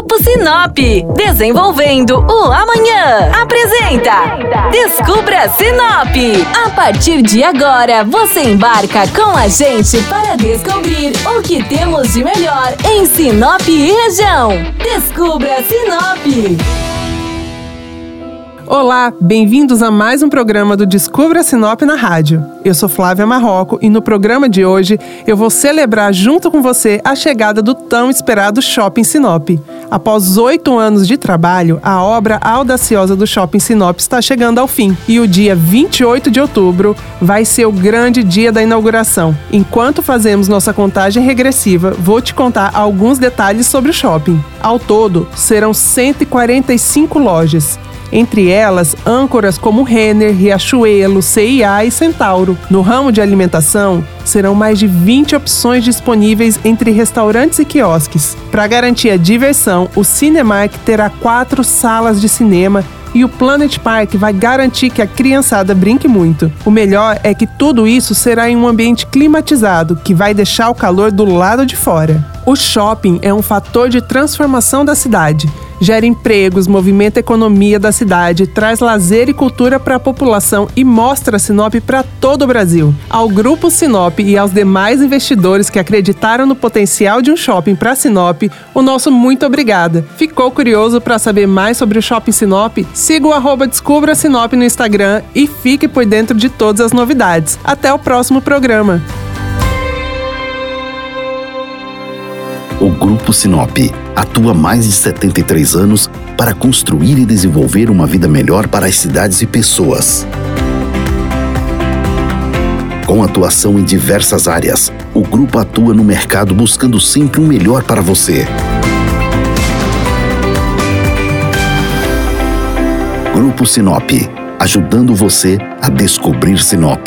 Grupo Sinop, desenvolvendo o amanhã. Apresenta Descubra Sinop. A partir de agora, você embarca com a gente para descobrir o que temos de melhor em Sinop e região. Descubra Sinop. Olá, bem-vindos a mais um programa do Descubra Sinop na rádio. Eu sou Flávia Marroco e no programa de hoje eu vou celebrar junto com você a chegada do tão esperado Shopping Sinop. Após oito anos de trabalho, a obra audaciosa do Shopping Sinop está chegando ao fim e o dia 28 de outubro vai ser o grande dia da inauguração. Enquanto fazemos nossa contagem regressiva, vou te contar alguns detalhes sobre o shopping. Ao todo, serão 145 lojas entre elas âncoras como Renner, Riachuelo, CIA e Centauro. No ramo de alimentação, serão mais de 20 opções disponíveis entre restaurantes e quiosques. Para garantir a diversão, o Cinemark terá quatro salas de cinema e o Planet Park vai garantir que a criançada brinque muito. O melhor é que tudo isso será em um ambiente climatizado, que vai deixar o calor do lado de fora. O shopping é um fator de transformação da cidade gera empregos, movimenta a economia da cidade, traz lazer e cultura para a população e mostra Sinop para todo o Brasil. Ao Grupo Sinop e aos demais investidores que acreditaram no potencial de um shopping para Sinop, o nosso muito obrigada. Ficou curioso para saber mais sobre o Shopping Sinop? Siga o arroba Descubra Sinop no Instagram e fique por dentro de todas as novidades. Até o próximo programa. O Grupo Sinop atua há mais de 73 anos para construir e desenvolver uma vida melhor para as cidades e pessoas. Com atuação em diversas áreas, o grupo atua no mercado buscando sempre o melhor para você. Grupo Sinop, ajudando você a descobrir Sinop.